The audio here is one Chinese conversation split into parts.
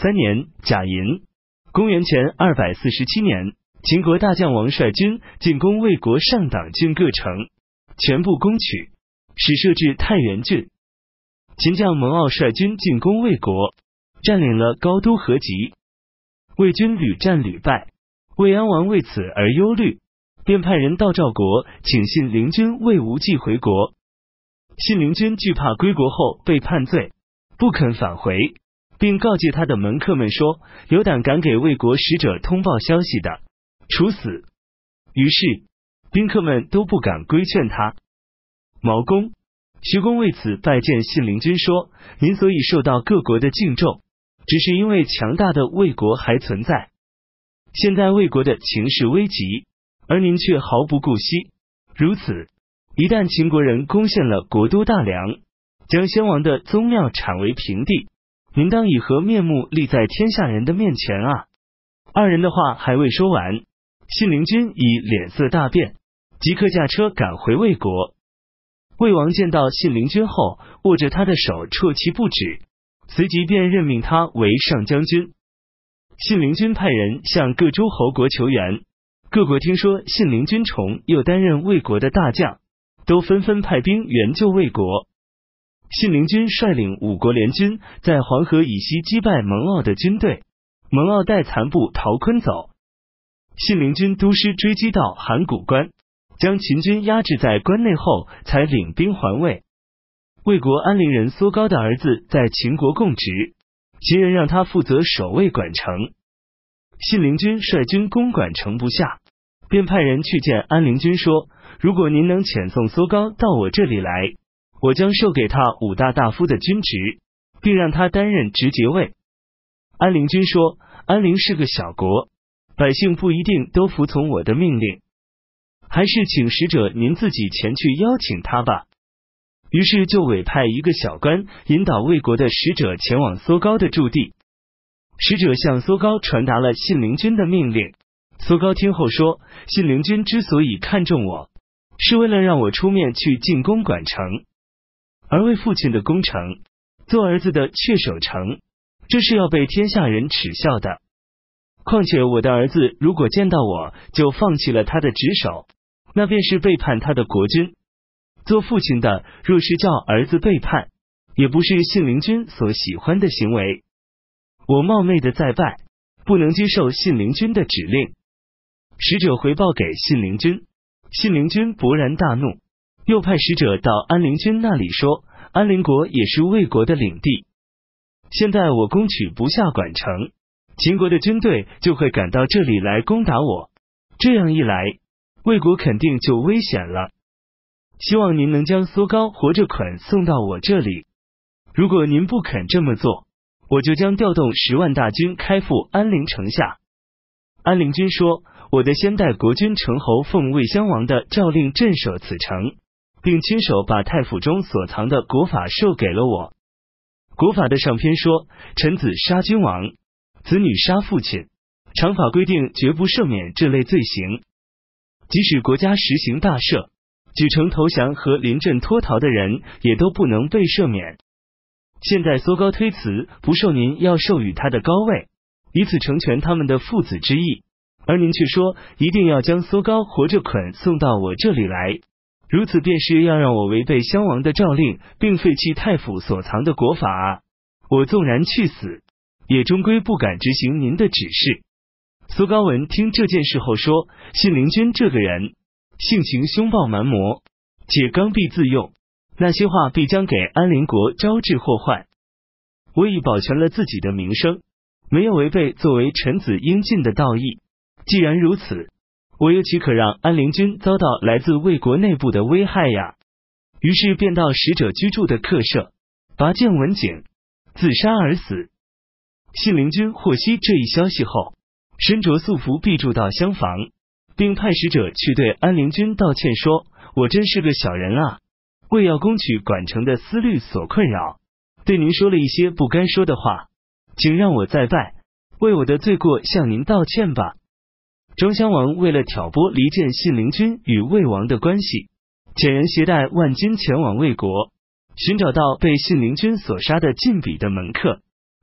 三年甲寅，公元前二百四十七年，秦国大将王率军进攻魏国上党郡各城，全部攻取，使设置太原郡。秦将蒙骜率军进攻魏国，占领了高都合集。魏军屡战屡败，魏安王为此而忧虑，便派人到赵国请信陵君魏无忌回国。信陵君惧怕归国后被判罪，不肯返回，并告诫他的门客们说：“有胆敢给魏国使者通报消息的，处死。”于是宾客们都不敢规劝他。毛公。徐公为此拜见信陵君，说：“您所以受到各国的敬重，只是因为强大的魏国还存在。现在魏国的情势危急，而您却毫不顾惜。如此，一旦秦国人攻陷了国都大梁，将先王的宗庙铲为平地，您当以何面目立在天下人的面前啊？”二人的话还未说完，信陵君已脸色大变，即刻驾车赶回魏国。魏王见到信陵君后，握着他的手啜泣不止，随即便任命他为上将军。信陵君派人向各诸侯国求援，各国听说信陵君重又担任魏国的大将，都纷纷派兵援救魏国。信陵君率领五国联军，在黄河以西击败蒙骜的军队，蒙骜带残部逃昆走，信陵君督师追击到函谷关。将秦军压制在关内后，才领兵还魏。魏国安陵人苏高的儿子在秦国供职，秦人让他负责守卫管城。信陵君率军攻管城不下，便派人去见安陵君说：“如果您能遣送苏高到我这里来，我将授给他五大大夫的军职，并让他担任直节位。”安陵君说：“安陵是个小国，百姓不一定都服从我的命令。”还是请使者您自己前去邀请他吧。于是就委派一个小官引导魏国的使者前往苏高的驻地。使者向苏高传达了信陵君的命令。苏高听后说：“信陵君之所以看重我，是为了让我出面去进攻管城，而为父亲的功成，做儿子的却守城，这是要被天下人耻笑的。况且我的儿子如果见到我就放弃了他的职守。”那便是背叛他的国君。做父亲的若是叫儿子背叛，也不是信陵君所喜欢的行为。我冒昧的再拜，不能接受信陵君的指令。使者回报给信陵君，信陵君勃然大怒，又派使者到安陵君那里说：安陵国也是魏国的领地，现在我攻取不下管城，秦国的军队就会赶到这里来攻打我。这样一来。魏国肯定就危险了，希望您能将苏高活着捆送到我这里。如果您不肯这么做，我就将调动十万大军开赴安陵城下。安陵君说：“我的先代国君成侯奉魏襄王的诏令镇守此城，并亲手把太府中所藏的国法授给了我。国法的上篇说：臣子杀君王，子女杀父亲，常法规定绝不赦免这类罪行。”即使国家实行大赦，举城投降和临阵脱逃的人也都不能被赦免。现在苏高推辞不受您要授予他的高位，以此成全他们的父子之意，而您却说一定要将苏高活着捆送到我这里来，如此便是要让我违背襄王的诏令，并废弃太府所藏的国法啊！我纵然去死，也终归不敢执行您的指示。苏高文听这件事后说：“信陵君这个人性情凶暴蛮魔，且刚愎自用，那些话必将给安陵国招致祸患。我已保全了自己的名声，没有违背作为臣子应尽的道义。既然如此，我又岂可让安陵君遭到来自魏国内部的危害呀？”于是便到使者居住的客舍，拔剑文景，自杀而死。信陵君获悉这一消息后。身着素服，必住到厢房，并派使者去对安陵君道歉，说：“我真是个小人啊，为要攻取管城的思虑所困扰，对您说了一些不该说的话，请让我再拜，为我的罪过向您道歉吧。”庄襄王为了挑拨离间信陵君与魏王的关系，遣人携带万金前往魏国，寻找到被信陵君所杀的晋鄙的门客，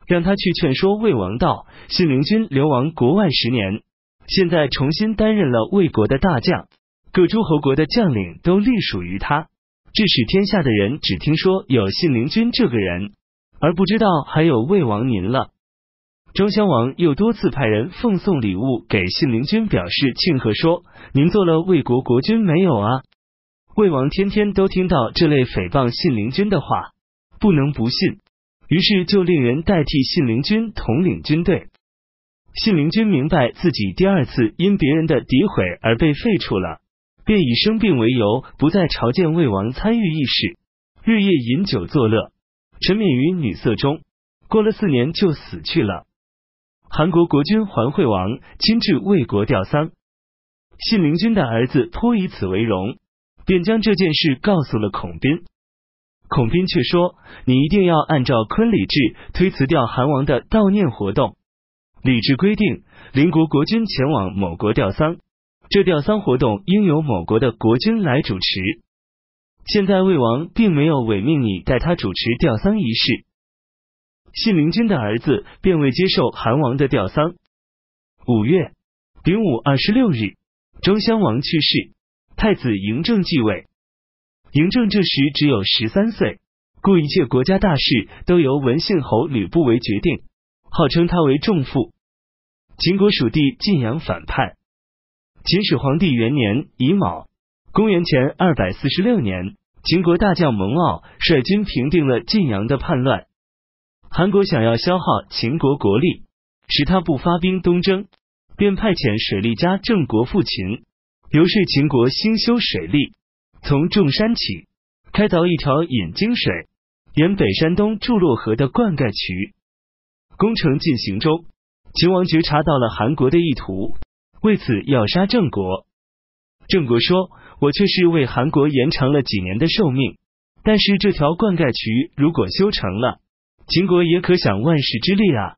让他去劝说魏王道：信陵君流亡国外十年，现在重新担任了魏国的大将，各诸侯国的将领都隶属于他，致使天下的人只听说有信陵君这个人，而不知道还有魏王您了。庄襄王又多次派人奉送礼物给信陵君，表示庆贺，说：“您做了魏国国君没有啊？”魏王天天都听到这类诽谤信陵君的话，不能不信。于是就令人代替信陵君统领军队。信陵君明白自己第二次因别人的诋毁而被废黜了，便以生病为由，不再朝见魏王参与议事，日夜饮酒作乐，沉湎于女色中。过了四年就死去了。韩国国君桓惠王亲至魏国吊丧，信陵君的儿子颇以此为荣，便将这件事告诉了孔斌。孔斌却说：“你一定要按照坤礼制推辞掉韩王的悼念活动。礼制规定，邻国国君前往某国吊丧，这吊丧活动应由某国的国君来主持。现在魏王并没有委命你代他主持吊丧仪式，信陵君的儿子便未接受韩王的吊丧。五月丙午二十六日，庄襄王去世，太子嬴政继位。”嬴政这时只有十三岁，故一切国家大事都由文信侯吕不韦决定，号称他为仲父。秦国属地晋阳反叛，秦始皇帝元年乙卯，公元前二百四十六年，秦国大将蒙骜率军平定了晋阳的叛乱。韩国想要消耗秦国国力，使他不发兵东征，便派遣水利家郑国赴秦，游说秦国兴修水利。从众山起，开凿一条引泾水沿北山东筑洛河的灌溉渠。工程进行中，秦王觉察到了韩国的意图，为此要杀郑国。郑国说：“我却是为韩国延长了几年的寿命，但是这条灌溉渠如果修成了，秦国也可享万世之利啊！”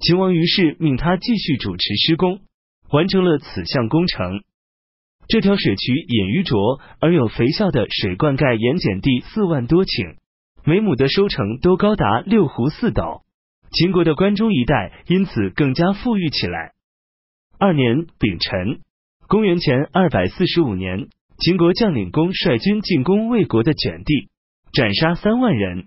秦王于是命他继续主持施工，完成了此项工程。这条水渠隐于浊而有肥效的水灌溉盐碱地四万多顷，每亩的收成都高达六斛四斗。秦国的关中一带因此更加富裕起来。二年丙辰，公元前二百四十五年，秦国将领公率军进攻魏国的卷地，斩杀三万人。